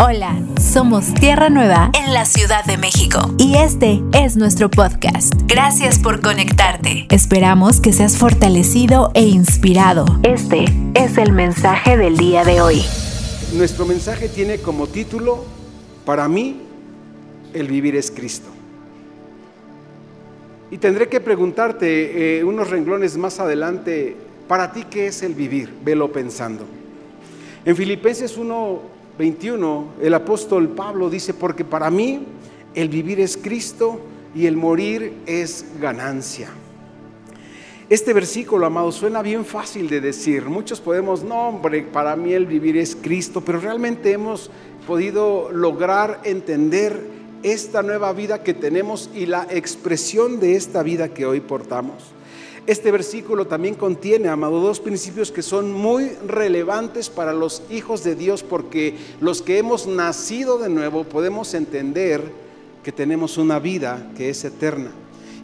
Hola, somos Tierra Nueva en la Ciudad de México y este es nuestro podcast. Gracias por conectarte. Esperamos que seas fortalecido e inspirado. Este es el mensaje del día de hoy. Nuestro mensaje tiene como título, para mí, el vivir es Cristo. Y tendré que preguntarte eh, unos renglones más adelante, para ti, ¿qué es el vivir? Velo pensando. En Filipenses 1, 21, el apóstol Pablo dice, porque para mí el vivir es Cristo y el morir es ganancia. Este versículo, amado, suena bien fácil de decir. Muchos podemos, no, hombre, para mí el vivir es Cristo, pero realmente hemos podido lograr entender esta nueva vida que tenemos y la expresión de esta vida que hoy portamos. Este versículo también contiene, amado, dos principios que son muy relevantes para los hijos de Dios porque los que hemos nacido de nuevo podemos entender que tenemos una vida que es eterna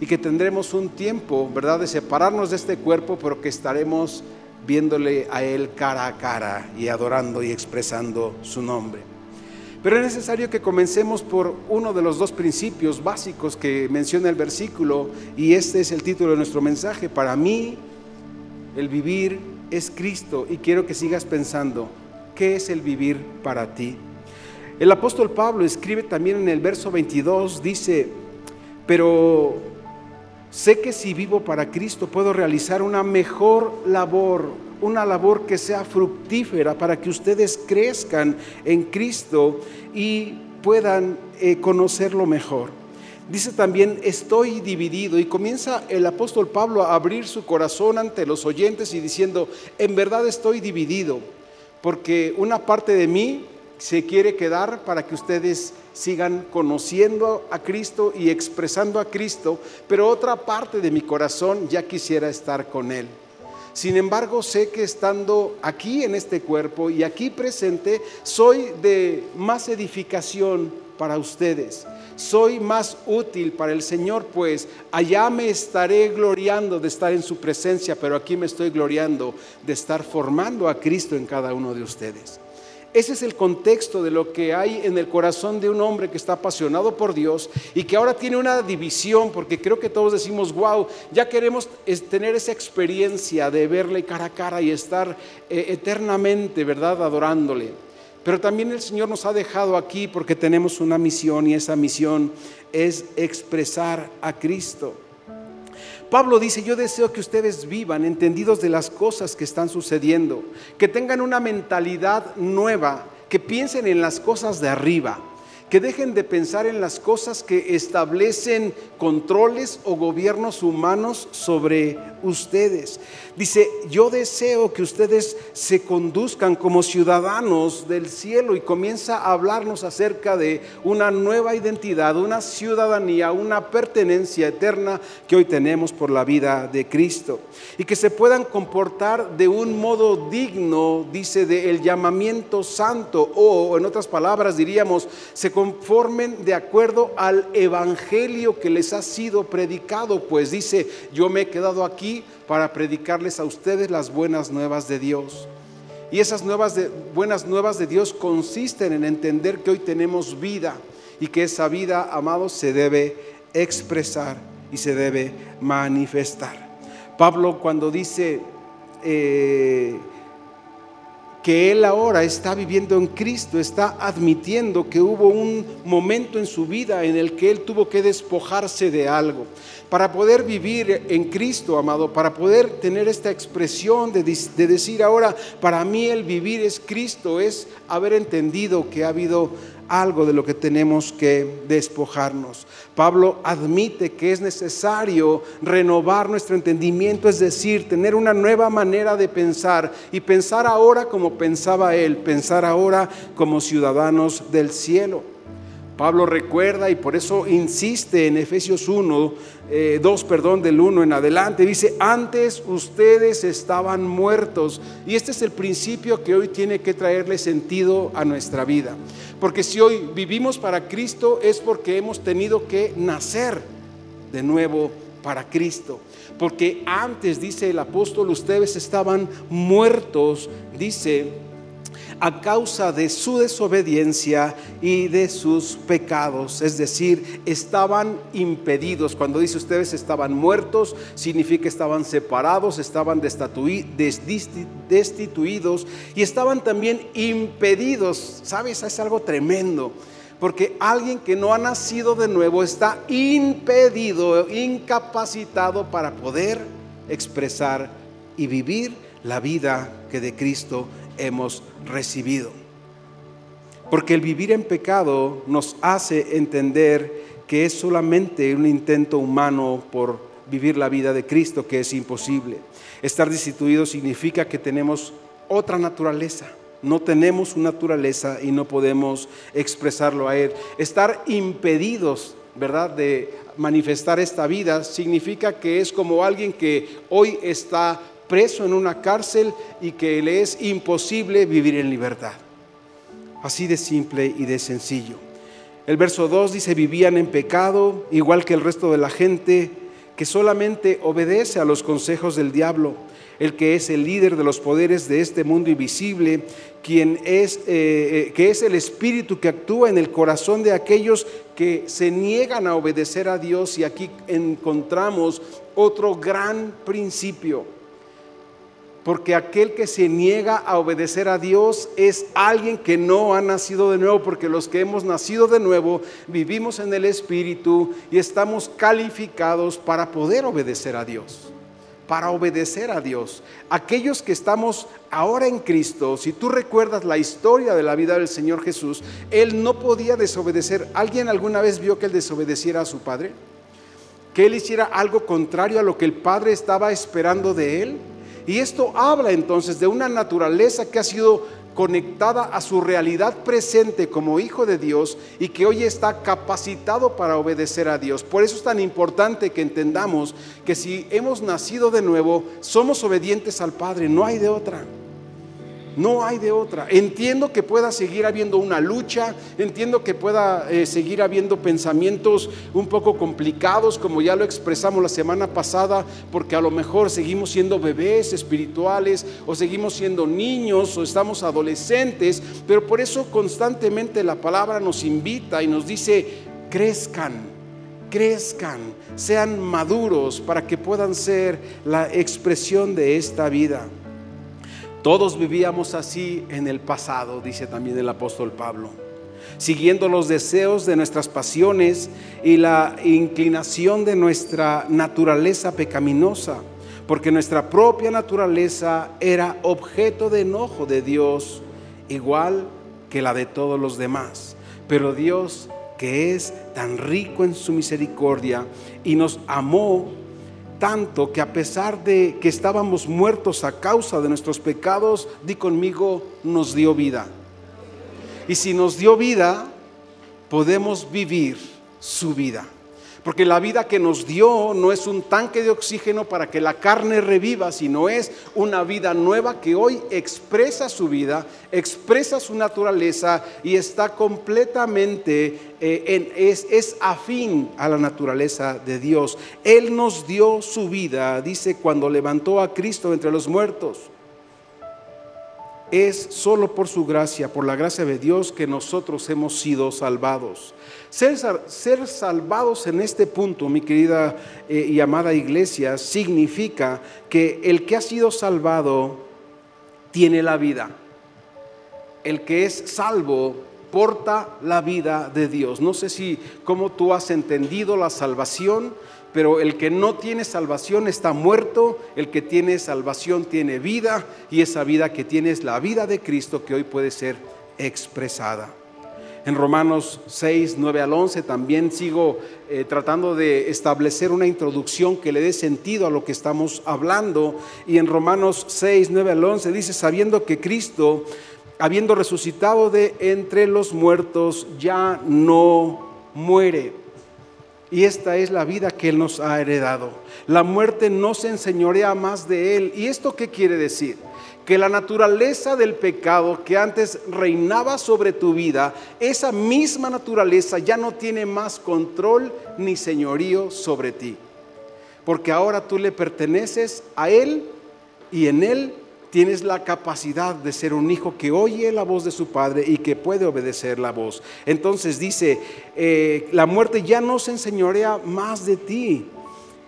y que tendremos un tiempo, ¿verdad?, de separarnos de este cuerpo, pero que estaremos viéndole a Él cara a cara y adorando y expresando su nombre. Pero es necesario que comencemos por uno de los dos principios básicos que menciona el versículo y este es el título de nuestro mensaje. Para mí, el vivir es Cristo y quiero que sigas pensando, ¿qué es el vivir para ti? El apóstol Pablo escribe también en el verso 22, dice, pero sé que si vivo para Cristo puedo realizar una mejor labor una labor que sea fructífera para que ustedes crezcan en Cristo y puedan eh, conocerlo mejor. Dice también, estoy dividido y comienza el apóstol Pablo a abrir su corazón ante los oyentes y diciendo, en verdad estoy dividido, porque una parte de mí se quiere quedar para que ustedes sigan conociendo a Cristo y expresando a Cristo, pero otra parte de mi corazón ya quisiera estar con Él. Sin embargo, sé que estando aquí en este cuerpo y aquí presente, soy de más edificación para ustedes. Soy más útil para el Señor, pues allá me estaré gloriando de estar en su presencia, pero aquí me estoy gloriando de estar formando a Cristo en cada uno de ustedes. Ese es el contexto de lo que hay en el corazón de un hombre que está apasionado por Dios y que ahora tiene una división, porque creo que todos decimos, wow, ya queremos tener esa experiencia de verle cara a cara y estar eh, eternamente, ¿verdad?, adorándole. Pero también el Señor nos ha dejado aquí porque tenemos una misión y esa misión es expresar a Cristo. Pablo dice, yo deseo que ustedes vivan entendidos de las cosas que están sucediendo, que tengan una mentalidad nueva, que piensen en las cosas de arriba, que dejen de pensar en las cosas que establecen controles o gobiernos humanos sobre ustedes. Dice, yo deseo que ustedes se conduzcan como ciudadanos del cielo y comienza a hablarnos acerca de una nueva identidad, una ciudadanía, una pertenencia eterna que hoy tenemos por la vida de Cristo. Y que se puedan comportar de un modo digno, dice, del llamamiento santo, o en otras palabras diríamos, se conformen de acuerdo al evangelio que les ha sido predicado, pues dice, yo me he quedado aquí para predicarles a ustedes las buenas nuevas de Dios. Y esas nuevas de, buenas nuevas de Dios consisten en entender que hoy tenemos vida y que esa vida, amados, se debe expresar y se debe manifestar. Pablo cuando dice eh, que él ahora está viviendo en Cristo, está admitiendo que hubo un momento en su vida en el que él tuvo que despojarse de algo. Para poder vivir en Cristo, amado, para poder tener esta expresión de, de decir ahora, para mí el vivir es Cristo, es haber entendido que ha habido algo de lo que tenemos que despojarnos. Pablo admite que es necesario renovar nuestro entendimiento, es decir, tener una nueva manera de pensar y pensar ahora como pensaba él, pensar ahora como ciudadanos del cielo. Pablo recuerda y por eso insiste en Efesios 1, 2, eh, perdón, del 1 en adelante. Dice, antes ustedes estaban muertos. Y este es el principio que hoy tiene que traerle sentido a nuestra vida. Porque si hoy vivimos para Cristo es porque hemos tenido que nacer de nuevo para Cristo. Porque antes, dice el apóstol, ustedes estaban muertos, dice a causa de su desobediencia y de sus pecados. Es decir, estaban impedidos. Cuando dice ustedes estaban muertos, significa estaban separados, estaban destituidos y estaban también impedidos. ¿Sabes? Es algo tremendo. Porque alguien que no ha nacido de nuevo está impedido, incapacitado para poder expresar y vivir la vida que de Cristo hemos recibido. Porque el vivir en pecado nos hace entender que es solamente un intento humano por vivir la vida de Cristo que es imposible. Estar destituido significa que tenemos otra naturaleza. No tenemos una naturaleza y no podemos expresarlo a Él. Estar impedidos, ¿verdad?, de manifestar esta vida significa que es como alguien que hoy está preso en una cárcel y que le es imposible vivir en libertad. Así de simple y de sencillo. El verso 2 dice, vivían en pecado, igual que el resto de la gente, que solamente obedece a los consejos del diablo, el que es el líder de los poderes de este mundo invisible, quien es, eh, eh, que es el espíritu que actúa en el corazón de aquellos que se niegan a obedecer a Dios. Y aquí encontramos otro gran principio porque aquel que se niega a obedecer a Dios es alguien que no ha nacido de nuevo, porque los que hemos nacido de nuevo vivimos en el Espíritu y estamos calificados para poder obedecer a Dios, para obedecer a Dios. Aquellos que estamos ahora en Cristo, si tú recuerdas la historia de la vida del Señor Jesús, Él no podía desobedecer. ¿Alguien alguna vez vio que Él desobedeciera a su Padre? ¿Que Él hiciera algo contrario a lo que el Padre estaba esperando de Él? Y esto habla entonces de una naturaleza que ha sido conectada a su realidad presente como hijo de Dios y que hoy está capacitado para obedecer a Dios. Por eso es tan importante que entendamos que si hemos nacido de nuevo, somos obedientes al Padre, no hay de otra. No hay de otra. Entiendo que pueda seguir habiendo una lucha, entiendo que pueda eh, seguir habiendo pensamientos un poco complicados, como ya lo expresamos la semana pasada, porque a lo mejor seguimos siendo bebés espirituales o seguimos siendo niños o estamos adolescentes, pero por eso constantemente la palabra nos invita y nos dice, crezcan crezcan, sean maduros para que puedan ser la expresión de esta vida. Todos vivíamos así en el pasado, dice también el apóstol Pablo, siguiendo los deseos de nuestras pasiones y la inclinación de nuestra naturaleza pecaminosa, porque nuestra propia naturaleza era objeto de enojo de Dios, igual que la de todos los demás. Pero Dios, que es tan rico en su misericordia y nos amó tanto que a pesar de que estábamos muertos a causa de nuestros pecados, di conmigo, nos dio vida. Y si nos dio vida, podemos vivir su vida. Porque la vida que nos dio no es un tanque de oxígeno para que la carne reviva, sino es una vida nueva que hoy expresa su vida, expresa su naturaleza y está completamente, eh, es, es afín a la naturaleza de Dios. Él nos dio su vida, dice, cuando levantó a Cristo entre los muertos es solo por su gracia, por la gracia de Dios, que nosotros hemos sido salvados. Ser, salvados en este punto, mi querida eh, y amada iglesia, significa que el que ha sido salvado tiene la vida. El que es salvo porta la vida de Dios. No sé si cómo tú has entendido la salvación, pero el que no tiene salvación está muerto, el que tiene salvación tiene vida y esa vida que tiene es la vida de Cristo que hoy puede ser expresada. En Romanos 6, 9 al 11 también sigo eh, tratando de establecer una introducción que le dé sentido a lo que estamos hablando. Y en Romanos 6, 9 al 11 dice, sabiendo que Cristo, habiendo resucitado de entre los muertos, ya no muere y esta es la vida que Él nos ha heredado. La muerte no se enseñorea más de Él. ¿Y esto qué quiere decir? Que la naturaleza del pecado que antes reinaba sobre tu vida, esa misma naturaleza ya no tiene más control ni señorío sobre ti. Porque ahora tú le perteneces a Él y en Él tienes la capacidad de ser un hijo que oye la voz de su padre y que puede obedecer la voz. Entonces dice, eh, la muerte ya no se enseñorea más de ti.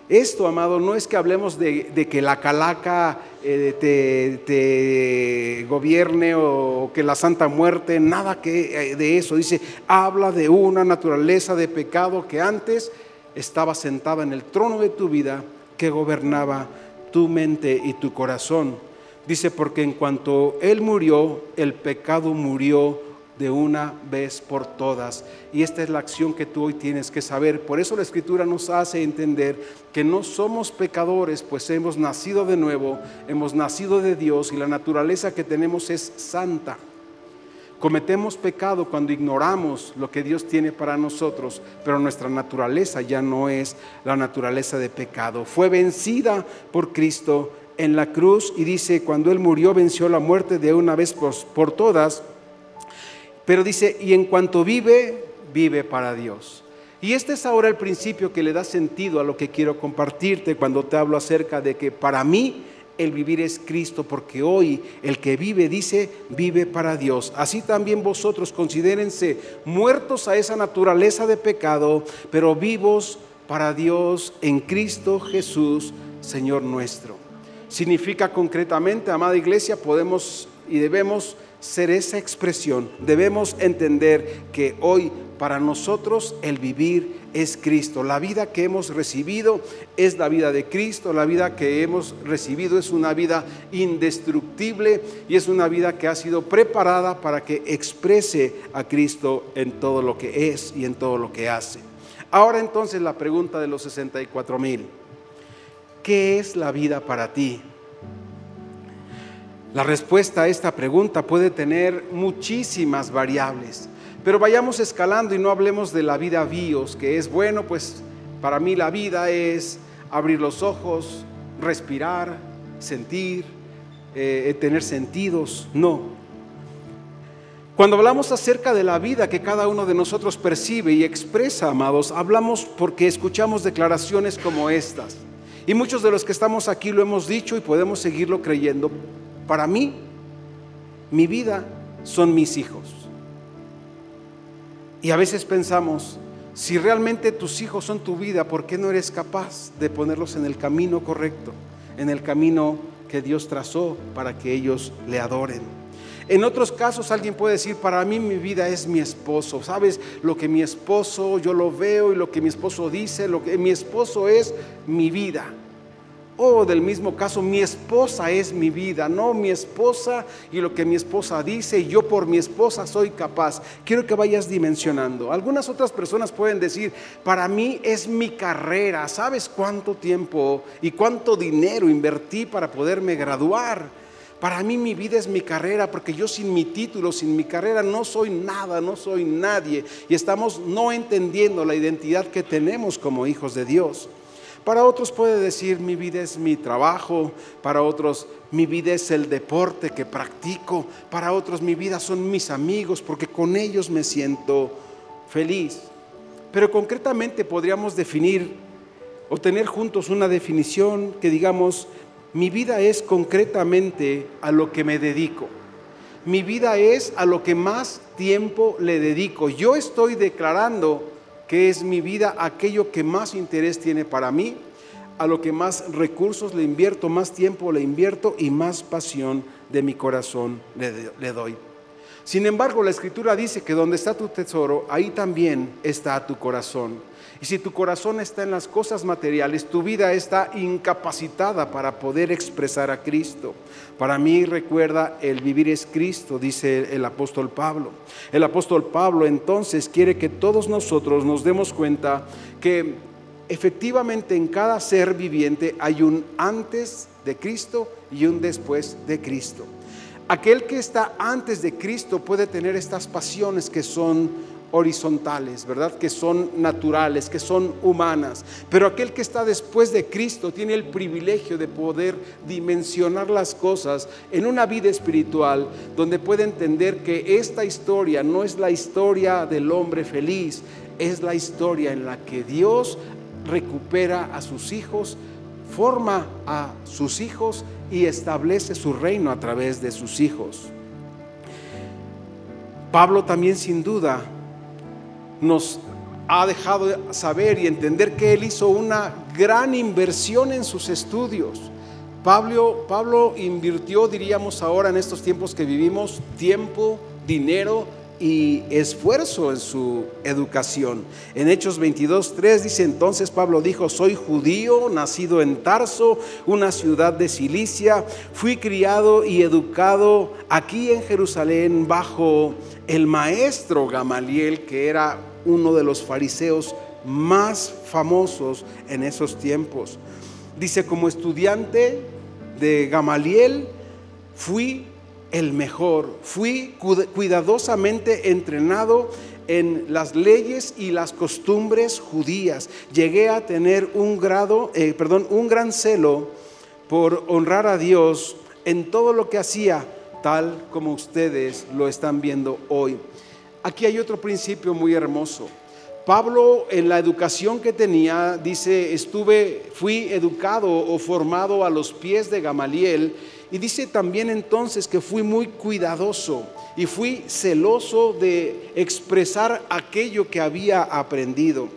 Esto, amado, no es que hablemos de, que la calaca eh, te, te, gobierne o que la santa muerte, nada que eh, de eso. Dice, habla de una naturaleza de pecado que antes estaba sentada en el trono de tu vida, que gobernaba tu mente y tu corazón. Dice, porque en cuanto Él murió, el pecado murió de una vez por todas. Y esta es la acción que tú hoy tienes que saber. Por eso la escritura nos hace entender que no somos pecadores, pues hemos nacido de nuevo, hemos nacido de Dios y la naturaleza que tenemos es santa. Cometemos pecado cuando ignoramos lo que Dios tiene para nosotros, pero nuestra naturaleza ya no es la naturaleza de pecado. Fue vencida por Cristo en la cruz y dice, cuando Él murió venció la muerte de una vez por, todas, pero dice, y en cuanto vive, vive para Dios. Y este es ahora el principio que le da sentido a lo que quiero compartirte cuando te hablo acerca de que para mí el vivir es Cristo, porque hoy el que vive dice, vive para Dios. Así también vosotros considérense muertos a esa naturaleza de pecado, pero vivos para Dios en Cristo Jesús, Señor nuestro. Significa concretamente, amada iglesia, podemos y debemos ser esa expresión. Debemos entender que hoy para nosotros el vivir es Cristo. La vida que hemos recibido es la vida de Cristo. La vida que hemos recibido es una vida indestructible y es una vida que ha sido preparada para que exprese a Cristo en todo lo que es y en todo lo que hace. Ahora entonces la pregunta de los 64 mil. ¿Qué es la vida para ti? La respuesta a esta pregunta puede tener muchísimas variables, pero vayamos escalando y no hablemos de la vida bios, que es bueno, pues para mí la vida es abrir los ojos, respirar, sentir, eh, tener sentidos. No. Cuando hablamos acerca de la vida que cada uno de nosotros percibe y expresa, amados, hablamos porque escuchamos declaraciones como estas. Y muchos de los que estamos aquí lo hemos dicho y podemos seguirlo creyendo. Para mí, mi vida son mis hijos. Y a veces pensamos, si realmente tus hijos son tu vida, ¿por qué no eres capaz de ponerlos en el camino correcto, en el camino que Dios trazó para que ellos le adoren? En otros casos alguien puede decir, para mí mi vida es mi esposo. ¿Sabes? Lo que mi esposo, yo lo veo y lo que mi esposo dice, lo que mi esposo es mi vida. O del mismo caso, mi esposa es mi vida, no mi esposa y lo que mi esposa dice, yo por mi esposa soy capaz. Quiero que vayas dimensionando. Algunas otras personas pueden decir, para mí es mi carrera. ¿Sabes cuánto tiempo y cuánto dinero invertí para poderme graduar? Para mí mi vida es mi carrera, porque yo sin mi título, sin mi carrera, no soy nada, no soy nadie. Y estamos no entendiendo la identidad que tenemos como hijos de Dios. Para otros puede decir, mi vida es mi trabajo, para otros mi vida es el deporte que practico, para otros mi vida son mis amigos, porque con ellos me siento feliz. Pero concretamente podríamos definir o tener juntos una definición que digamos, mi vida es concretamente a lo que me dedico. Mi vida es a lo que más tiempo le dedico. Yo estoy declarando que es mi vida aquello que más interés tiene para mí, a lo que más recursos le invierto, más tiempo le invierto y más pasión de mi corazón le, doy. Sin embargo, la escritura dice que donde está tu tesoro, ahí también está tu corazón. Y si tu corazón está en las cosas materiales, tu vida está incapacitada para poder expresar a Cristo. Para mí recuerda, el vivir es Cristo, dice el apóstol Pablo. El apóstol Pablo entonces quiere que todos nosotros nos demos cuenta que efectivamente en cada ser viviente hay un antes de Cristo y un después de Cristo. Aquel que está antes de Cristo puede tener estas pasiones que son horizontales, ¿verdad? Que son naturales, que son humanas. Pero aquel que está después de Cristo tiene el privilegio de poder dimensionar las cosas en una vida espiritual donde puede entender que esta historia no es la historia del hombre feliz, es la historia en la que Dios recupera a sus hijos forma a sus hijos y establece su reino a través de sus hijos. Pablo también sin duda nos ha dejado saber y entender que él hizo una gran inversión en sus estudios. Pablo, Pablo invirtió, diríamos ahora en estos tiempos que vivimos, tiempo, dinero y esfuerzo en su educación. En Hechos 22.3 dice entonces Pablo dijo, soy judío, nacido en Tarso, una ciudad de Cilicia, fui criado y educado aquí en Jerusalén bajo el maestro Gamaliel, que era uno de los fariseos más famosos en esos tiempos. Dice, como estudiante de Gamaliel, fui el mejor. Fui cuidadosamente entrenado en las leyes y las costumbres judías. Llegué a tener un grado, eh, perdón, un gran celo por honrar a Dios en todo lo que hacía, tal como ustedes lo están viendo hoy. Aquí hay otro principio muy hermoso. Pablo en la educación que tenía dice, estuve, fui educado o formado a los pies de Gamaliel y dice también entonces que fui muy cuidadoso y fui celoso de expresar aquello que había aprendido.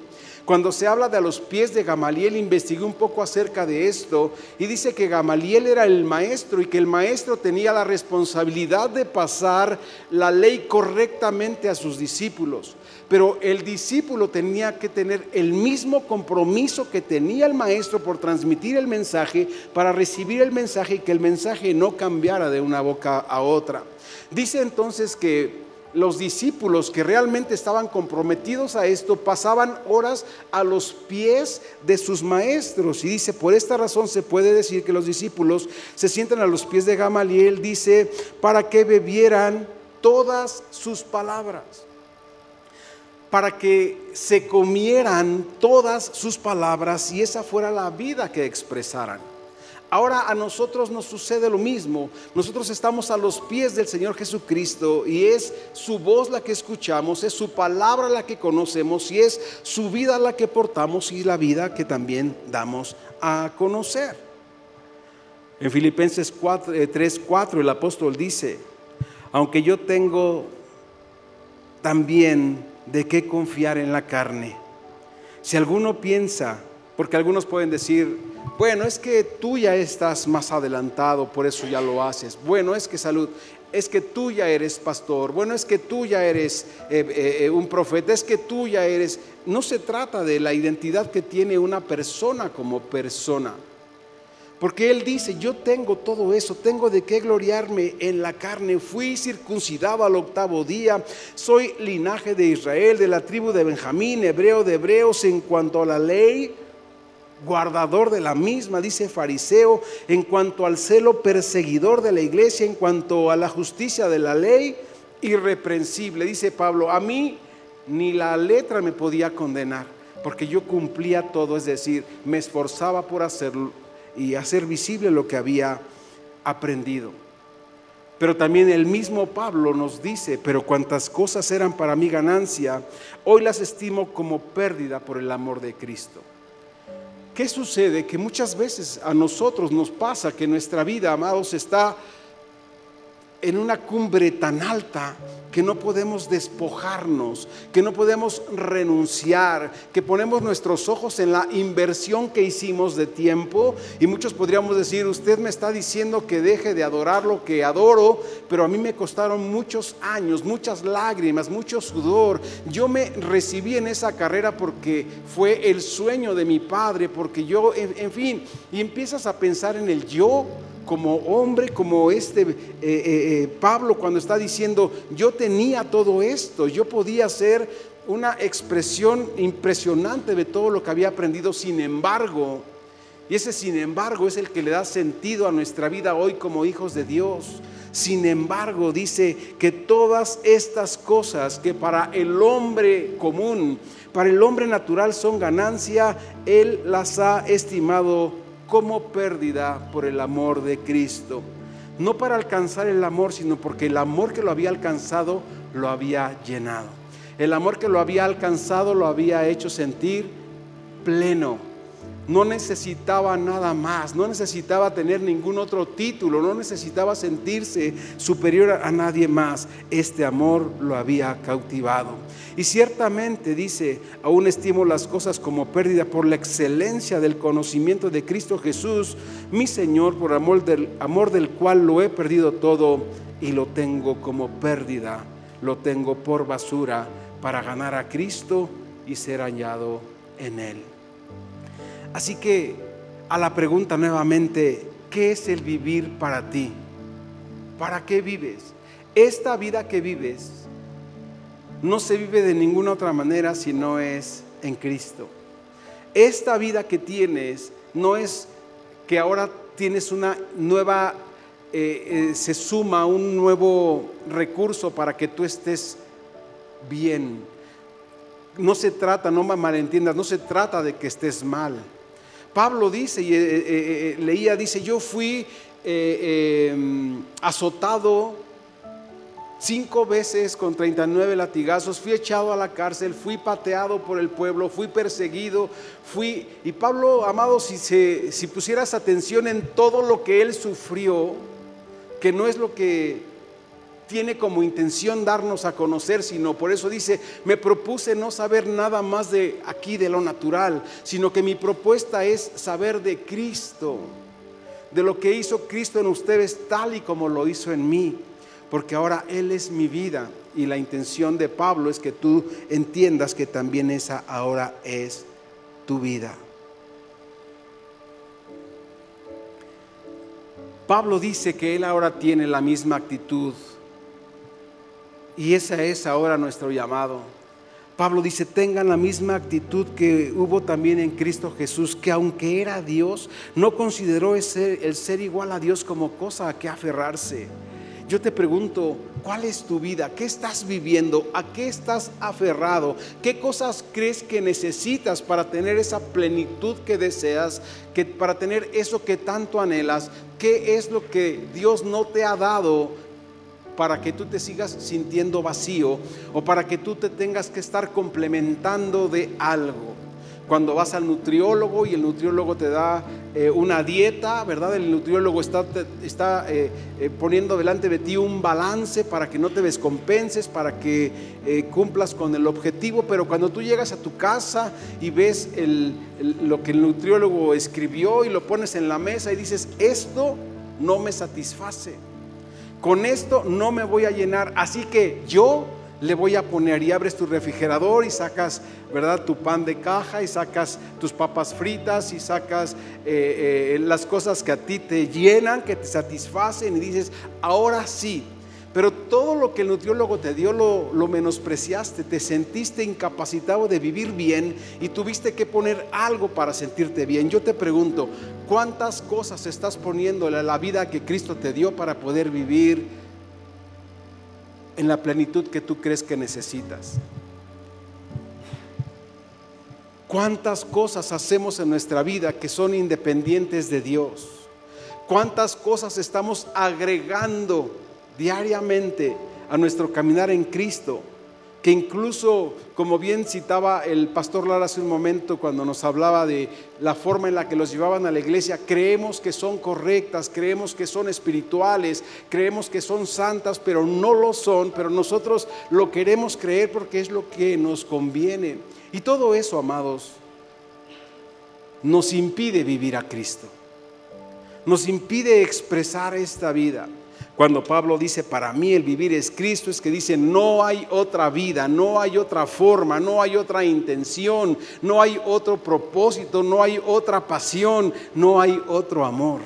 Cuando se habla de los pies de Gamaliel, investigué un poco acerca de esto y dice que Gamaliel era el maestro y que el maestro tenía la responsabilidad de pasar la ley correctamente a sus discípulos. Pero el discípulo tenía que tener el mismo compromiso que tenía el maestro por transmitir el mensaje, para recibir el mensaje y que el mensaje no cambiara de una boca a otra. Dice entonces que los discípulos que realmente estaban comprometidos a esto pasaban horas a los pies de sus maestros. Y dice, por esta razón se puede decir que los discípulos se sientan a los pies de Gamaliel, dice, para que bebieran todas sus palabras, para que se comieran todas sus palabras y esa fuera la vida que expresaran. Ahora a nosotros nos sucede lo mismo. Nosotros estamos a los pies del Señor Jesucristo y es su voz la que escuchamos, es su palabra la que conocemos y es su vida la que portamos y la vida que también damos a conocer. En Filipenses 3, 4 eh, el apóstol dice, aunque yo tengo también de qué confiar en la carne, si alguno piensa, porque algunos pueden decir, bueno, es que tú ya estás más adelantado, por eso ya lo haces. Bueno, es que salud, es que tú ya eres pastor. Bueno, es que tú ya eres eh, eh, eh, un profeta, es que tú ya eres... No se trata de la identidad que tiene una persona como persona. Porque Él dice, yo tengo todo eso, tengo de qué gloriarme en la carne. Fui circuncidado al octavo día, soy linaje de Israel, de la tribu de Benjamín, hebreo de hebreos en cuanto a la ley guardador de la misma, dice fariseo, en cuanto al celo perseguidor de la iglesia, en cuanto a la justicia de la ley, irreprensible. Dice Pablo, a mí ni la letra me podía condenar, porque yo cumplía todo, es decir, me esforzaba por hacerlo y hacer visible lo que había aprendido. Pero también el mismo Pablo nos dice, pero cuantas cosas eran para mi ganancia, hoy las estimo como pérdida por el amor de Cristo. ¿Qué sucede? Que muchas veces a nosotros nos pasa que nuestra vida, amados, está en una cumbre tan alta que no podemos despojarnos, que no podemos renunciar, que ponemos nuestros ojos en la inversión que hicimos de tiempo y muchos podríamos decir, usted me está diciendo que deje de adorar lo que adoro, pero a mí me costaron muchos años, muchas lágrimas, mucho sudor. Yo me recibí en esa carrera porque fue el sueño de mi padre, porque yo, en, fin, y empiezas a pensar en el yo como hombre, como este eh, eh, eh, Pablo cuando está diciendo, yo tenía todo esto, yo podía ser una expresión impresionante de todo lo que había aprendido, sin embargo, y ese sin embargo es el que le da sentido a nuestra vida hoy como hijos de Dios. Sin embargo, dice que todas estas cosas que para el hombre común, para el hombre natural son ganancia, Él las ha estimado como pérdida por el amor de Cristo. No para alcanzar el amor, sino porque el amor que lo había alcanzado lo había llenado. El amor que lo había alcanzado lo había hecho sentir pleno. No necesitaba nada más, no necesitaba tener ningún otro título, no necesitaba sentirse superior a nadie más. Este amor lo había cautivado. Y ciertamente dice, aún estimo las cosas como pérdida por la excelencia del conocimiento de Cristo Jesús, mi Señor, por amor del, amor del cual lo he perdido todo y lo tengo como pérdida, lo tengo por basura para ganar a Cristo y ser hallado en Él. Así que a la pregunta nuevamente, ¿qué es el vivir para ti? ¿Para qué vives? Esta vida que vives no se vive de ninguna otra manera si no es en Cristo. Esta vida que tienes no es que ahora tienes una nueva, eh, eh, se suma un nuevo recurso para que tú estés bien. No se trata, no malentiendas, no se trata de que estés mal. Pablo dice, y eh, eh, eh, leía, dice, yo fui em, azotado cinco veces con 39 latigazos, fui echado a la cárcel, fui pateado por el pueblo, fui perseguido, fui... Y Pablo, amado, si, si pusieras atención en todo lo que él sufrió, que no es lo que tiene como intención darnos a conocer, sino por eso dice, me propuse no saber nada más de aquí de lo natural, sino que mi propuesta es saber de Cristo, de lo que hizo Cristo en ustedes tal y como lo hizo en mí, porque ahora Él es mi vida y la intención de Pablo es que tú entiendas que también esa ahora es tu vida. Pablo dice que él ahora tiene la misma actitud y esa es ahora nuestro llamado. Pablo dice, tengan la misma actitud que hubo también en Cristo Jesús, que aunque era Dios, no consideró el ser, el ser igual a Dios como cosa a que aferrarse. Yo te pregunto, ¿cuál es tu vida? ¿Qué estás viviendo? ¿A qué estás aferrado? ¿Qué cosas crees que necesitas para tener esa plenitud que deseas? Que para tener eso que tanto anhelas? ¿Qué es lo que Dios no te ha dado para que tú te sigas sintiendo vacío o para que tú te tengas que estar complementando de algo. Cuando vas al nutriólogo y el nutriólogo te da eh, una dieta, ¿verdad? El nutriólogo está, está eh, eh, poniendo delante de ti un balance para que no te descompenses, para que cumplas con el objetivo, pero cuando tú llegas a tu casa y ves lo que el nutriólogo escribió y lo pones en la mesa y dices, esto no me satisface con esto no me voy a llenar, así que yo le voy a poner y abres tu refrigerador y sacas, ¿verdad? Tu pan de caja y sacas tus papas fritas y sacas eh, eh, las cosas que a ti te llenan, que te satisfacen y dices, ahora sí, pero todo lo que el nutriólogo te dio lo, menospreciaste, te sentiste incapacitado de vivir bien y tuviste que poner algo para sentirte bien. Yo te pregunto, ¿cuántas cosas estás poniéndole a la vida que Cristo te dio para poder vivir en la plenitud que tú crees que necesitas? ¿Cuántas cosas hacemos en nuestra vida que son independientes de Dios? ¿Cuántas cosas estamos agregando? Diariamente a nuestro caminar en Cristo, que incluso, como bien citaba el pastor Lara hace un momento cuando nos hablaba de la forma en la que los llevaban a la iglesia, creemos que son correctas, creemos que son espirituales, creemos que son santas, pero no lo son, pero nosotros lo queremos creer porque es lo que nos conviene. Y todo eso, amados, nos impide vivir a Cristo, nos impide expresar esta vida. Cuando Pablo dice, para mí el vivir es Cristo, es que dice, no hay otra vida, no hay otra forma, no hay otra intención, no hay otro propósito, no hay otra pasión, no hay otro amor.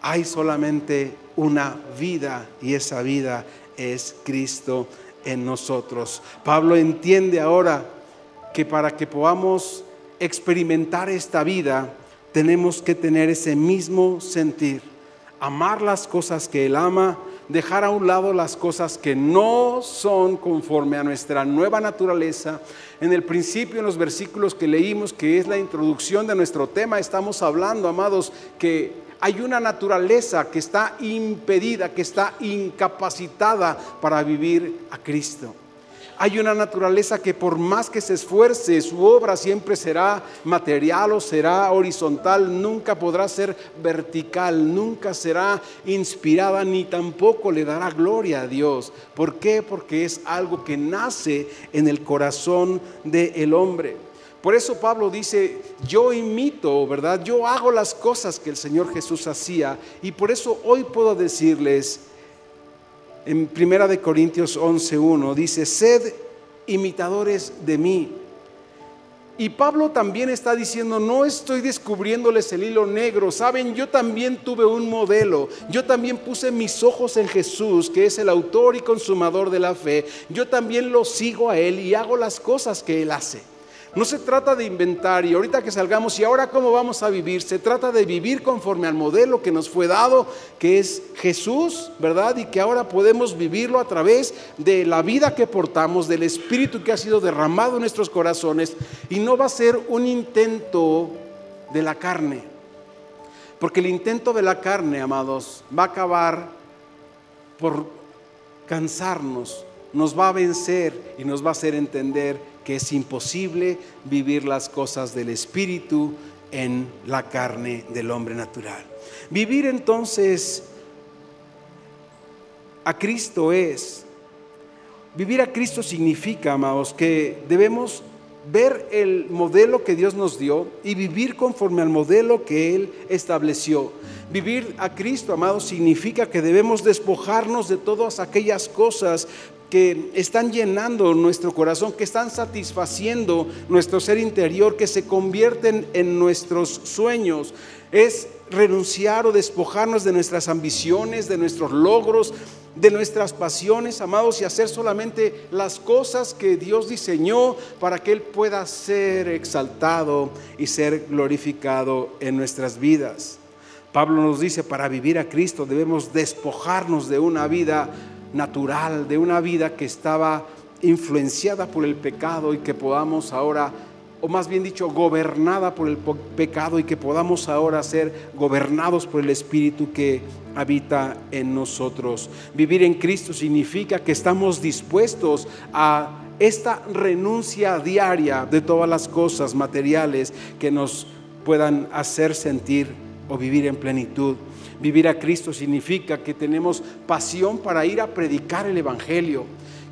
Hay solamente una vida y esa vida es Cristo en nosotros. Pablo entiende ahora que para que podamos experimentar esta vida, tenemos que tener ese mismo sentir amar las cosas que Él ama, dejar a un lado las cosas que no son conforme a nuestra nueva naturaleza. En el principio, en los versículos que leímos, que es la introducción de nuestro tema, estamos hablando, amados, que hay una naturaleza que está impedida, que está incapacitada para vivir a Cristo. Hay una naturaleza que por más que se esfuerce, su obra siempre será material o será horizontal, nunca podrá ser vertical, nunca será inspirada ni tampoco le dará gloria a Dios. ¿Por qué? Porque es algo que nace en el corazón del hombre. Por eso Pablo dice, yo imito, ¿verdad? Yo hago las cosas que el Señor Jesús hacía y por eso hoy puedo decirles, en Primera de Corintios 11:1 dice, "Sed imitadores de mí." Y Pablo también está diciendo, no estoy descubriéndoles el hilo negro, saben, yo también tuve un modelo, yo también puse mis ojos en Jesús, que es el autor y consumador de la fe, yo también lo sigo a Él y hago las cosas que Él hace. No se trata de inventar y ahorita que salgamos y ahora cómo vamos a vivir, se trata de vivir conforme al modelo que nos fue dado, que es Jesús, ¿verdad? Y que ahora podemos vivirlo a través de la vida que portamos, del Espíritu que ha sido derramado en nuestros corazones y no va a ser un intento de la carne. Porque el intento de la carne, amados, va a acabar por cansarnos, nos va a vencer y nos va a hacer entender que es imposible vivir las cosas del Espíritu en la carne del hombre natural. Vivir entonces a Cristo es, vivir a Cristo significa, amados, que debemos ver el modelo que Dios nos dio y vivir conforme al modelo que Él estableció. Vivir a Cristo, amados, significa que debemos despojarnos de todas aquellas cosas que están llenando nuestro corazón, que están satisfaciendo nuestro ser interior, que se convierten en nuestros sueños. Es renunciar o despojarnos de nuestras ambiciones, de nuestros logros, de nuestras pasiones, amados, y hacer solamente las cosas que Dios diseñó para que Él pueda ser exaltado y ser glorificado en nuestras vidas. Pablo nos dice, para vivir a Cristo debemos despojarnos de una vida natural, de una vida que estaba influenciada por el pecado y que podamos ahora, o más bien dicho, gobernada por el pecado y que podamos ahora ser gobernados por el Espíritu que habita en nosotros. Vivir en Cristo significa que estamos dispuestos a esta renuncia diaria de todas las cosas materiales que nos puedan hacer sentir o vivir en plenitud. Vivir a Cristo significa que tenemos pasión para ir a predicar el Evangelio,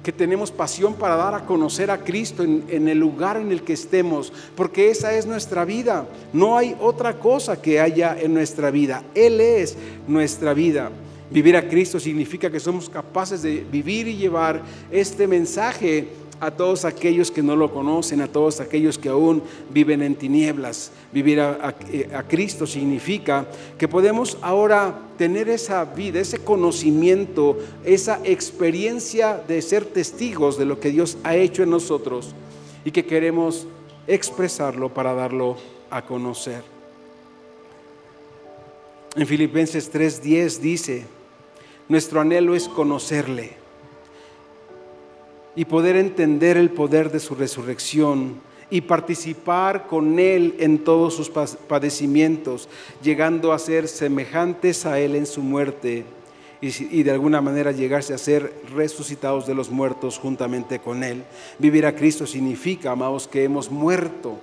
que tenemos pasión para dar a conocer a Cristo en, el lugar en el que estemos, porque esa es nuestra vida. No hay otra cosa que haya en nuestra vida. Él es nuestra vida. Vivir a Cristo significa que somos capaces de vivir y llevar este mensaje a todos aquellos que no lo conocen, a todos aquellos que aún viven en tinieblas. Vivir a, Cristo significa que podemos ahora tener esa vida, ese conocimiento, esa experiencia de ser testigos de lo que Dios ha hecho en nosotros y que queremos expresarlo para darlo a conocer. En Filipenses 3:10 dice, nuestro anhelo es conocerle y poder entender el poder de su resurrección y participar con Él en todos sus padecimientos, llegando a ser semejantes a Él en su muerte y, de alguna manera llegarse a ser resucitados de los muertos juntamente con Él. Vivir a Cristo significa, amados, que hemos muerto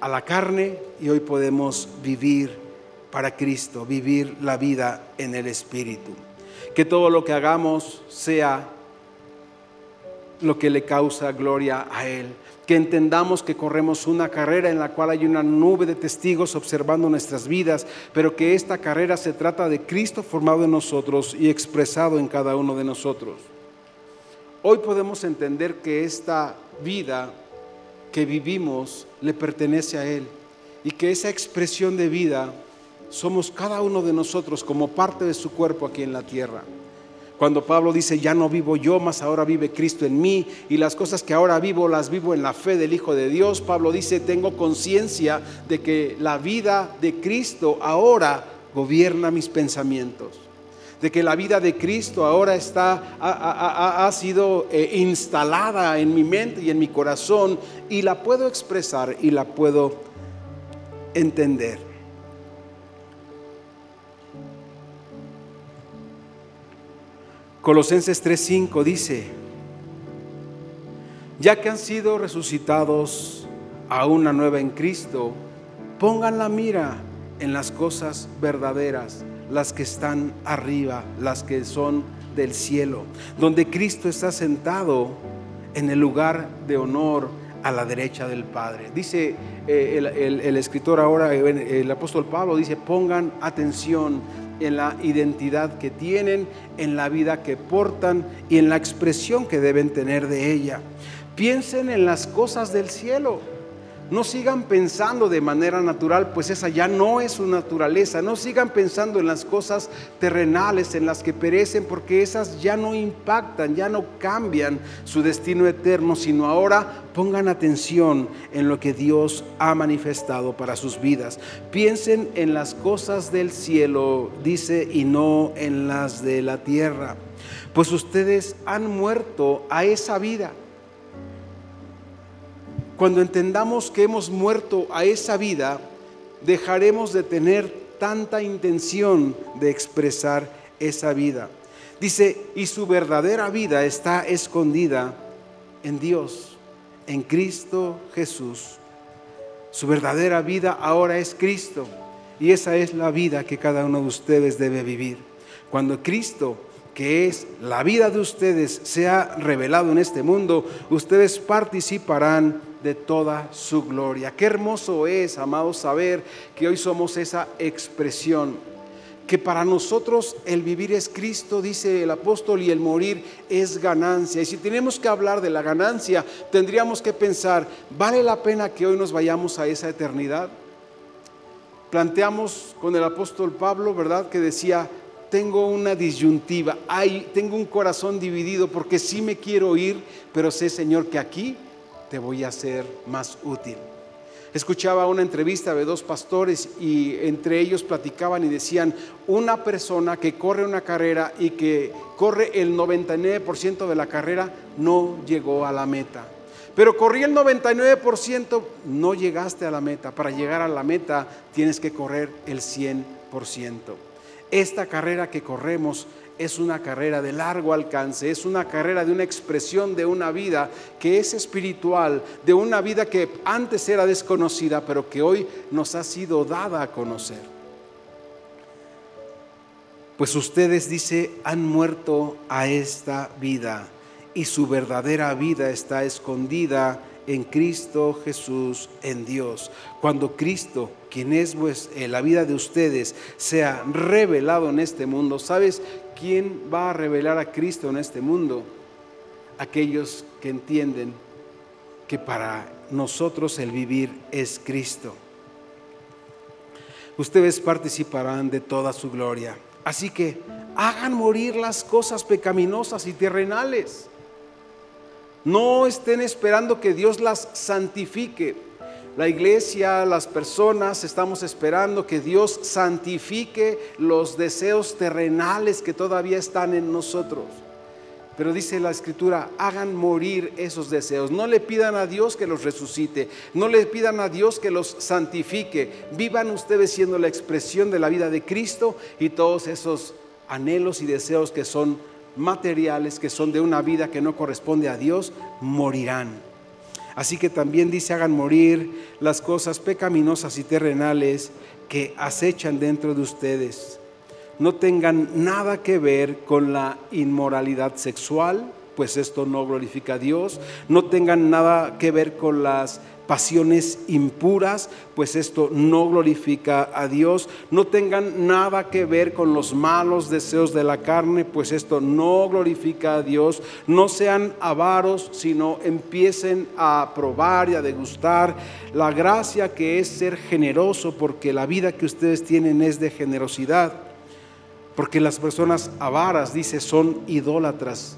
a la carne y hoy podemos vivir para Cristo, vivir la vida en el Espíritu. Que todo lo que hagamos sea lo que le causa gloria a Él. Que entendamos que corremos una carrera en la cual hay una nube de testigos observando nuestras vidas, pero que esta carrera se trata de Cristo formado en nosotros y expresado en cada uno de nosotros. Hoy podemos entender que esta vida que vivimos le pertenece a Él y que esa expresión de vida somos cada uno de nosotros como parte de su cuerpo aquí en la tierra. Cuando Pablo dice, ya no vivo yo, mas ahora vive Cristo en mí, y las cosas que ahora vivo las vivo en la fe del Hijo de Dios, Pablo dice, tengo conciencia de que la vida de Cristo ahora gobierna mis pensamientos, de que la vida de Cristo ahora está, ha, sido eh, instalada en mi mente y en mi corazón, y la puedo expresar y la puedo entender. Colosenses 3:5 dice, ya que han sido resucitados a una nueva en Cristo, pongan la mira en las cosas verdaderas, las que están arriba, las que son del cielo, donde Cristo está sentado en el lugar de honor a la derecha del Padre. Dice eh, el, escritor ahora, el apóstol Pablo, dice, pongan atención en la identidad que tienen, en la vida que portan y en la expresión que deben tener de ella. Piensen en las cosas del cielo no sigan pensando de manera natural, pues esa ya no es su naturaleza. No sigan pensando en las cosas terrenales, en las que perecen, porque esas ya no impactan, ya no cambian su destino eterno, sino ahora pongan atención en lo que Dios ha manifestado para sus vidas. Piensen en las cosas del cielo, dice, y no en las de la tierra. Pues ustedes han muerto a esa vida cuando entendamos que hemos muerto a esa vida, dejaremos de tener tanta intención de expresar esa vida. Dice, y su verdadera vida está escondida en Dios, en Cristo Jesús. Su verdadera vida ahora es Cristo. Y esa es la vida que cada uno de ustedes debe vivir. Cuando Cristo, que es la vida de ustedes, sea revelado en este mundo, ustedes participarán de toda su gloria. Qué hermoso es, amados, saber que hoy somos esa expresión. Que para nosotros el vivir es Cristo, dice el apóstol, y el morir es ganancia. Y si tenemos que hablar de la ganancia, tendríamos que pensar, ¿vale la pena que hoy nos vayamos a esa eternidad? Planteamos con el apóstol Pablo, ¿verdad? Que decía, tengo una disyuntiva, tengo un corazón dividido porque sí me quiero ir, pero sé, Señor, que aquí te voy a ser más útil. Escuchaba una entrevista de dos pastores y entre ellos platicaban y decían, una persona que corre una carrera y que corre el 99% de la carrera no llegó a la meta. Pero corrí el 99%, no llegaste a la meta. Para llegar a la meta tienes que correr el 100%. Esta carrera que corremos es una carrera de largo alcance, es una carrera de una expresión de una vida que es espiritual, de una vida que antes era desconocida, pero que hoy nos ha sido dada a conocer. Pues ustedes, dice, han muerto a esta vida y su verdadera vida está escondida en Cristo Jesús, en Dios. Cuando Cristo, quien es pues, la vida de ustedes, sea revelado en este mundo, ¿sabes quién va a revelar a Cristo en este mundo? Aquellos que entienden que para nosotros el vivir es Cristo. Ustedes participarán de toda su gloria. Así que hagan morir las cosas pecaminosas y terrenales no estén esperando que Dios las santifique. La iglesia, las personas, estamos esperando que Dios santifique los deseos terrenales que todavía están en nosotros. Pero dice la escritura, hagan morir esos deseos. No le pidan a Dios que los resucite. No le pidan a Dios que los santifique. Vivan ustedes siendo la expresión de la vida de Cristo y todos esos anhelos y deseos que son materiales que son de una vida que no corresponde a Dios, morirán. Así que también dice, hagan morir las cosas pecaminosas y terrenales que acechan dentro de ustedes. No tengan nada que ver con la inmoralidad sexual, pues esto no glorifica a Dios. No tengan nada que ver con las pasiones impuras, pues esto no glorifica a Dios. No tengan nada que ver con los malos deseos de la carne, pues esto no glorifica a Dios. No sean avaros, sino empiecen a probar y a degustar la gracia que es ser generoso, porque la vida que ustedes tienen es de generosidad. Porque las personas avaras, dice, son idólatras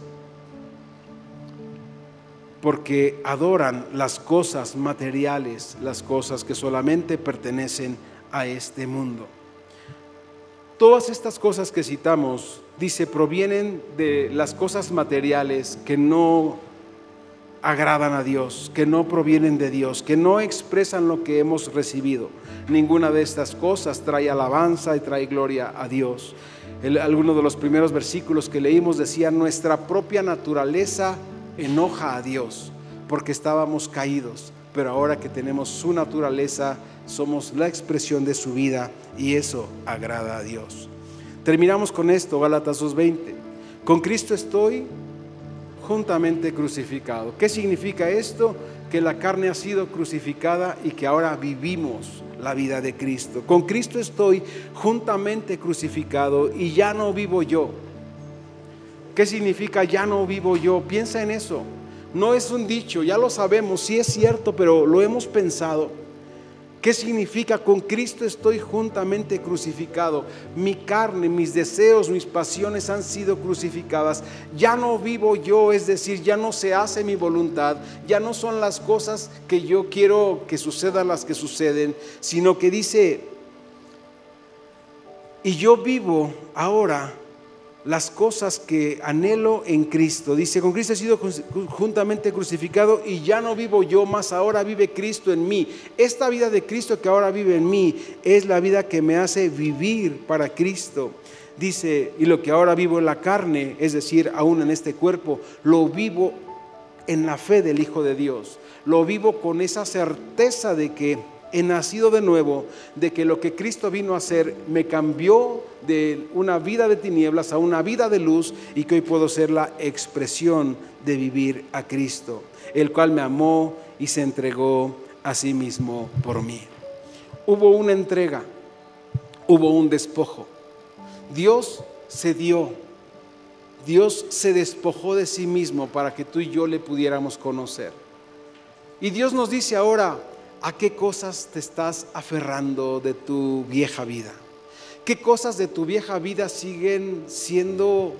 porque adoran las cosas materiales, las cosas que solamente pertenecen a este mundo. Todas estas cosas que citamos, dice, provienen de las cosas materiales que no agradan a Dios, que no provienen de Dios, que no expresan lo que hemos recibido. Ninguna de estas cosas trae alabanza y trae gloria a Dios. alguno de los primeros versículos que leímos decía, nuestra propia naturaleza enoja a Dios. porque estábamos caídos, pero ahora que tenemos su naturaleza, somos la expresión de su vida y eso agrada a Dios. Terminamos con esto, Gálatas 2.20. Con Cristo estoy juntamente crucificado. ¿Qué significa esto? Que la carne ha sido crucificada y que ahora vivimos la vida de Cristo. Con Cristo estoy juntamente crucificado y ya no vivo yo. ¿Qué significa ya no vivo yo? Piensa en eso. No es un dicho, ya lo sabemos, sí es cierto, pero lo hemos pensado. ¿Qué significa? Con Cristo estoy juntamente crucificado. Mi carne, mis deseos, mis pasiones han sido crucificadas. Ya no vivo yo, es decir, ya no se hace mi voluntad. Ya no son las cosas que yo quiero que sucedan las que suceden, sino que dice, y yo vivo ahora las cosas que anhelo en Cristo. Dice, con Cristo he sido juntamente crucificado y ya no vivo yo, más ahora vive Cristo en mí. Esta vida de Cristo que ahora vive en mí es la vida que me hace vivir para Cristo. Dice, y lo que ahora vivo en la carne, es decir, aún en este cuerpo, lo vivo en la fe del Hijo de Dios. Lo vivo con esa certeza de que he nacido de nuevo, de que lo que Cristo vino a hacer me cambió de una vida de tinieblas a una vida de luz y que hoy puedo ser la expresión de vivir a Cristo, el cual me amó y se entregó a sí mismo por mí. Hubo una entrega, hubo un despojo. Dios se dio, Dios se despojó de sí mismo para que tú y yo le pudiéramos conocer. Y Dios nos dice ahora, ¿A qué cosas te estás aferrando de tu vieja vida? ¿Qué cosas de tu vieja vida siguen siendo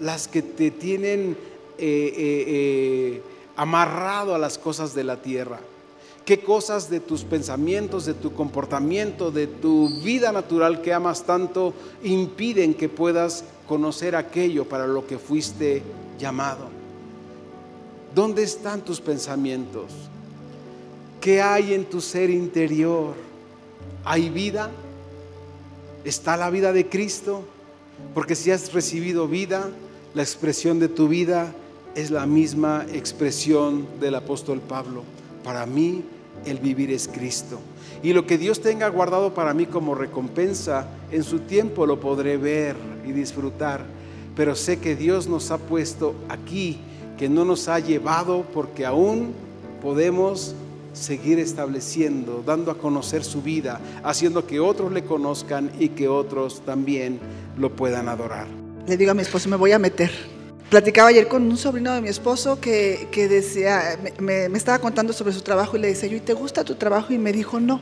las que te tienen eh, eh, eh, amarrado a las cosas de la tierra? ¿Qué cosas de tus pensamientos, de tu comportamiento, de tu vida natural que amas tanto impiden que puedas conocer aquello para lo que fuiste llamado? ¿Dónde están tus pensamientos? ¿Qué hay en tu ser interior? ¿Hay vida? ¿Está la vida de Cristo? Porque si has recibido vida, la expresión de tu vida es la misma expresión del apóstol Pablo. Para mí el vivir es Cristo. Y lo que Dios tenga guardado para mí como recompensa, en su tiempo lo podré ver y disfrutar. Pero sé que Dios nos ha puesto aquí, que no nos ha llevado porque aún podemos seguir estableciendo, dando a conocer su vida, haciendo que otros le conozcan y que otros también lo puedan adorar. Le digo a mi esposo, me voy a meter. Platicaba ayer con un sobrino de mi esposo que, que decía, me, estaba contando sobre su trabajo y le decía yo, ¿y te gusta tu trabajo? Y me dijo, no.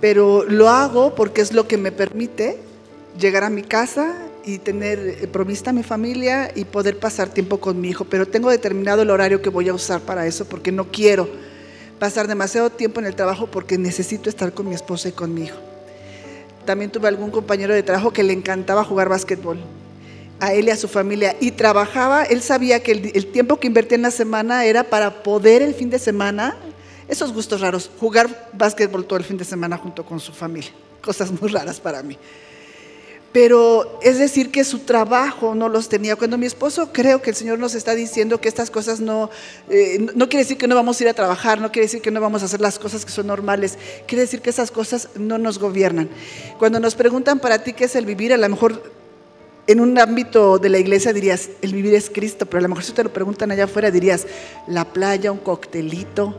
Pero lo hago porque es lo que me permite llegar a mi casa y tener eh, provista a mi familia y poder pasar tiempo con mi hijo. Pero tengo determinado el horario que voy a usar para eso porque no quiero pasar demasiado tiempo en el trabajo porque necesito estar con mi esposa y con mi hijo. También tuve algún compañero de trabajo que le encantaba jugar básquetbol, a él y a su familia, y trabajaba, él sabía que el, tiempo que invertía en la semana era para poder el fin de semana, esos gustos raros, jugar básquetbol todo el fin de semana junto con su familia, cosas muy raras para mí pero es decir que su trabajo no los tenía. Cuando mi esposo creo que el Señor nos está diciendo que estas cosas no, eh, no quiere decir que no vamos a ir a trabajar, no quiere decir que no vamos a hacer las cosas que son normales, quiere decir que esas cosas no nos gobiernan. Cuando nos preguntan para ti qué es el vivir, a lo mejor en un ámbito de la iglesia dirías, el vivir es Cristo, pero a lo mejor si te lo preguntan allá afuera dirías, la playa, un coctelito,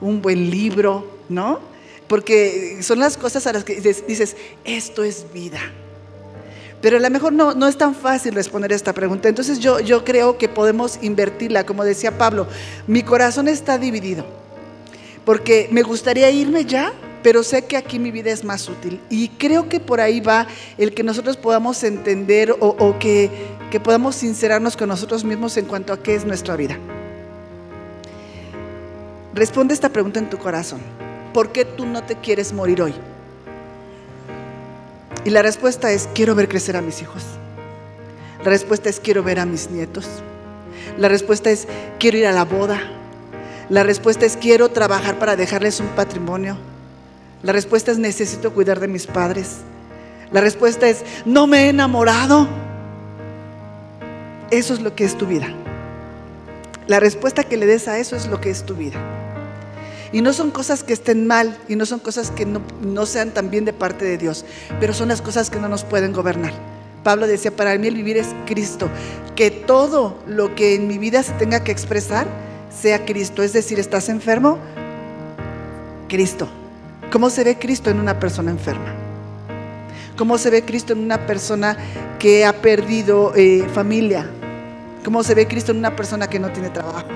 un buen libro, ¿no? Porque son las cosas a las que dices, esto es vida. Pero a lo mejor no, no es tan fácil responder esta pregunta. Entonces yo, yo creo que podemos invertirla, como decía Pablo, mi corazón está dividido, porque me gustaría irme ya, pero sé que aquí mi vida es más útil. Y creo que por ahí va el que nosotros podamos entender o, que, que podamos sincerarnos con nosotros mismos en cuanto a qué es nuestra vida. Responde esta pregunta en tu corazón. ¿Por qué tú no te quieres morir hoy? Y la respuesta es, quiero ver crecer a mis hijos. La respuesta es, quiero ver a mis nietos. La respuesta es, quiero ir a la boda. La respuesta es, quiero trabajar para dejarles un patrimonio. La respuesta es, necesito cuidar de mis padres. La respuesta es, no me he enamorado. Eso es lo que es tu vida. la respuesta que le des a eso es lo que es tu vida. Y no son cosas que estén mal y no son cosas que no, no sean también de parte de Dios, pero son las cosas que no nos pueden gobernar. Pablo decía, para mí el vivir es Cristo, que todo lo que en mi vida se tenga que expresar sea Cristo. Es decir, ¿estás enfermo? Cristo. ¿Cómo se ve Cristo en una persona enferma? ¿Cómo se ve Cristo en una persona que ha perdido eh, familia? ¿Cómo se ve Cristo en una persona que no tiene trabajo?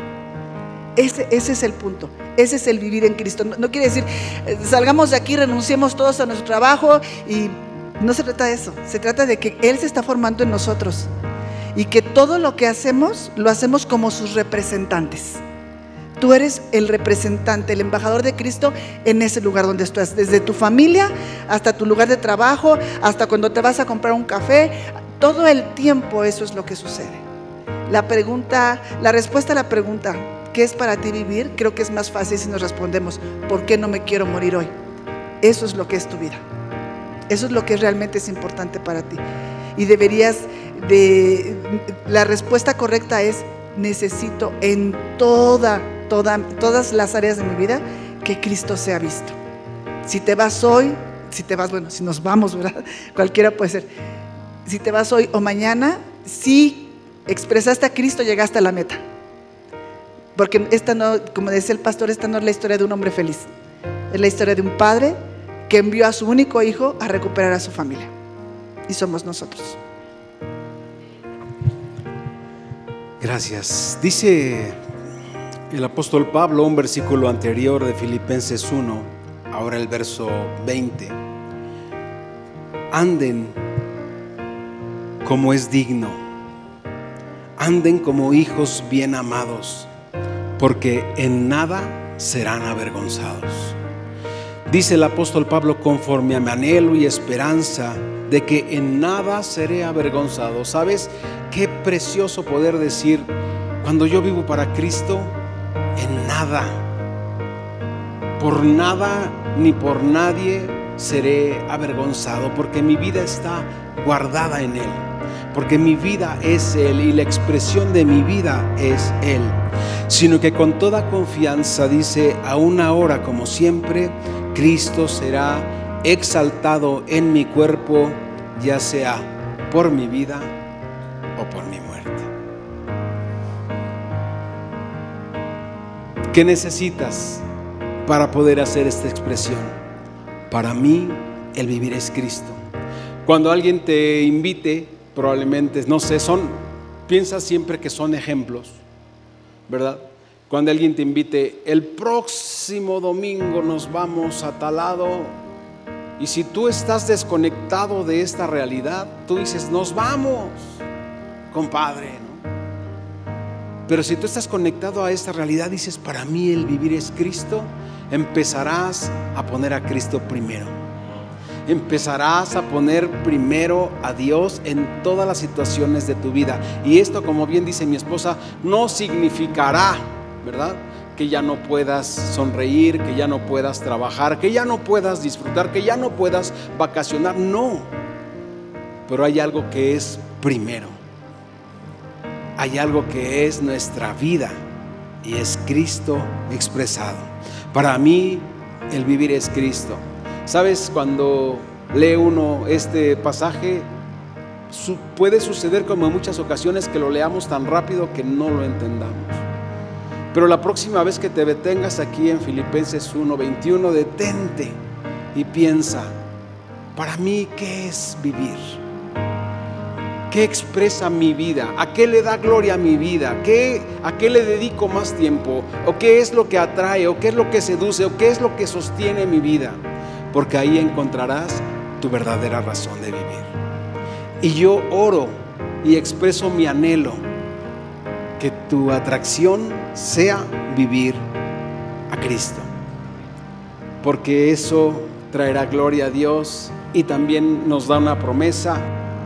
Ese, ese, es el punto. Ese es el vivir en Cristo. No, quiere decir, eh, salgamos de aquí, renunciemos todos a nuestro trabajo y no se trata de eso. Se trata de que Él se está formando en nosotros y que todo lo que hacemos lo hacemos como sus representantes. Tú eres el representante, el embajador de Cristo en ese lugar donde estás, desde tu familia hasta tu lugar de trabajo, hasta cuando te vas a comprar un café, todo el tiempo eso es lo que sucede. La pregunta, la respuesta a la pregunta, ¿qué es para ti vivir? Creo que es más fácil si nos respondemos, ¿por qué no me quiero morir hoy? Eso es lo que es tu vida. Eso es lo que realmente es importante para ti. Y deberías de la respuesta correcta es necesito en toda, toda, todas las áreas de mi vida que Cristo sea visto. Si te vas hoy, si te vas, bueno, si nos vamos, ¿verdad? Cualquiera puede ser. Si te vas hoy o mañana, si expresaste a Cristo, llegaste a la meta. Porque esta no, como decía el pastor, esta no es la historia de un hombre feliz. Es la historia de un padre que envió a su único hijo a recuperar a su familia. Y somos nosotros. Gracias. Dice el apóstol Pablo, un versículo anterior de Filipenses 1, ahora el verso 20. Anden como es digno. Anden como hijos bien amados, porque en nada serán avergonzados. Dice el apóstol Pablo, conforme a mi anhelo y esperanza de que en nada seré avergonzado. ¿Sabes qué precioso poder decir, cuando yo vivo para Cristo, en nada, por nada ni por nadie seré avergonzado, porque mi vida está guardada en Él, porque mi vida es Él y la expresión de mi vida es Él, sino que con toda confianza dice, aún ahora como siempre, Cristo será exaltado en mi cuerpo, ya sea por mi vida o por mi muerte. ¿Qué necesitas para poder hacer esta expresión? Para mí, el vivir es Cristo. Cuando alguien te invite, probablemente, no sé, son, piensa siempre que son ejemplos, ¿verdad? Cuando alguien te invite, el próximo domingo nos vamos a talado y si tú estás desconectado de esta realidad, tú dices, nos vamos, compadre. Pero si tú estás conectado a esta realidad, dices, para mí el vivir es Cristo, empezarás a poner a Cristo primero. Empezarás a poner primero a Dios en todas las situaciones de tu vida. Y esto, como bien dice mi esposa, no significará, ¿verdad? que ya no puedas sonreír, que ya no puedas trabajar, que ya no puedas disfrutar, que ya no puedas vacacionar. No. Pero hay algo que es primero. Hay algo que es nuestra vida y es Cristo expresado. Para mí el vivir es Cristo. ¿Sabes? Cuando lee uno este pasaje, puede suceder como en muchas ocasiones que lo leamos tan rápido que no lo entendamos. Pero la próxima vez que te detengas aquí en Filipenses 1:21, detente y piensa, para mí, ¿qué es vivir? ¿Qué expresa mi vida? ¿A qué le da gloria a mi vida? ¿Qué, ¿A qué le dedico más tiempo? ¿O qué es lo que atrae? ¿O qué es lo que seduce? ¿O qué es lo que sostiene mi vida? Porque ahí encontrarás tu verdadera razón de vivir. Y yo oro y expreso mi anhelo que tu atracción sea vivir a Cristo. Porque eso traerá gloria a Dios y también nos da una promesa,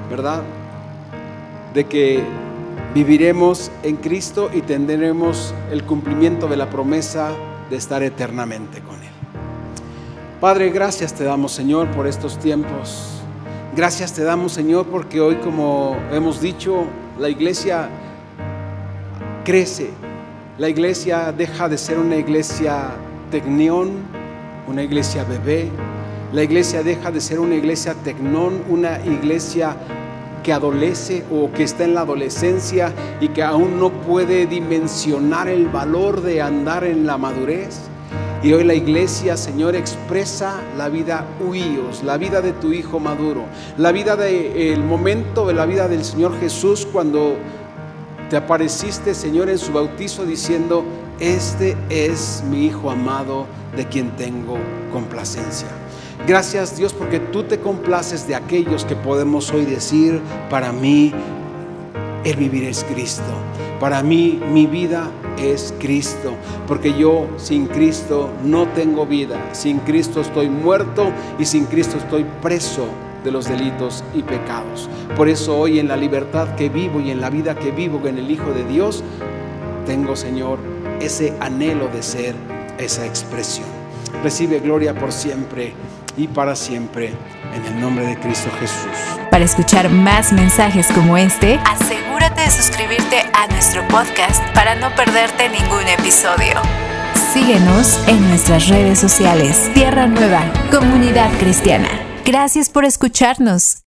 ¿verdad? De que viviremos en Cristo y tendremos el cumplimiento de la promesa de estar eternamente con Él. Padre, gracias te damos, Señor, por estos tiempos. Gracias te damos, Señor, porque hoy, como hemos dicho, la iglesia crece La iglesia deja de ser una iglesia tecnión, una iglesia bebé. La iglesia deja de ser una iglesia tecnón, una iglesia que adolece o que está en la adolescencia y que aún no puede dimensionar el valor de andar en la madurez. Y hoy la iglesia, Señor, expresa la vida huíos, la vida de tu Hijo maduro, la vida del momento de la vida del Señor Jesús cuando te apareciste, Señor, en su bautizo diciendo, este es mi Hijo amado de quien tengo complacencia. Gracias Dios porque tú te complaces de aquellos que podemos hoy decir, para mí el vivir es Cristo. Para mí mi vida es Cristo, porque yo sin Cristo no tengo vida. Sin Cristo estoy muerto y sin Cristo estoy preso de los delitos y pecados. Por eso hoy en la libertad que vivo y en la vida que vivo en el Hijo de Dios, tengo, Señor, ese anhelo de ser esa expresión. Recibe gloria por siempre y para siempre en el nombre de Cristo Jesús. Para escuchar más mensajes como este, asegúrate de suscribirte a nuestro podcast para no perderte ningún episodio. Síguenos en nuestras redes sociales. Tierra Nueva, Comunidad Cristiana. Gracias por escucharnos.